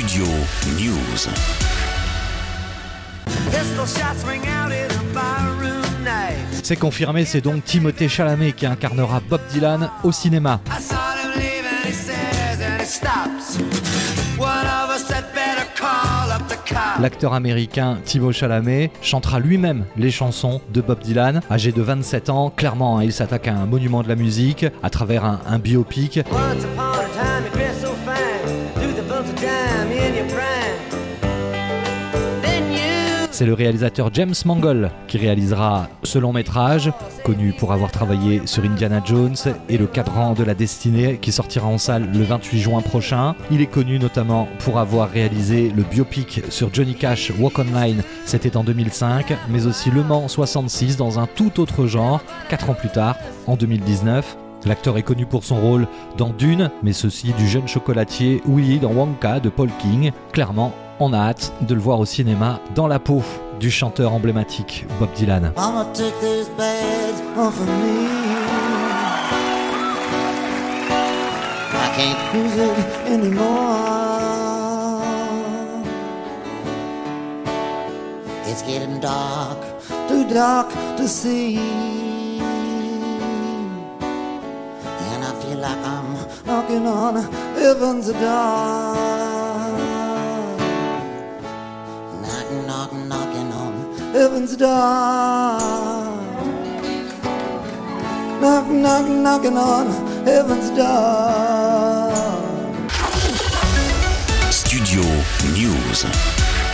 Studio News. C'est confirmé, c'est donc Timothée Chalamet qui incarnera Bob Dylan au cinéma. L'acteur américain Thibaut Chalamet chantera lui-même les chansons de Bob Dylan. Âgé de 27 ans, clairement, hein, il s'attaque à un monument de la musique à travers un, un biopic. C'est le réalisateur James Mangold qui réalisera ce long métrage, connu pour avoir travaillé sur Indiana Jones et le cadran de la destinée qui sortira en salle le 28 juin prochain. Il est connu notamment pour avoir réalisé le biopic sur Johnny Cash Walk Online, c'était en 2005, mais aussi Le Mans 66 dans un tout autre genre, 4 ans plus tard, en 2019. L'acteur est connu pour son rôle dans Dune, mais ceci du jeune chocolatier Willy dans Wonka de Paul King. Clairement, on a hâte de le voir au cinéma dans la peau du chanteur emblématique Bob Dylan. It's getting dark, too dark to see. Like I'm knocking on heaven's door. Knocking, knocking, knocking on heaven's door. Knocking, knocking, knocking on heaven's door. Studio News.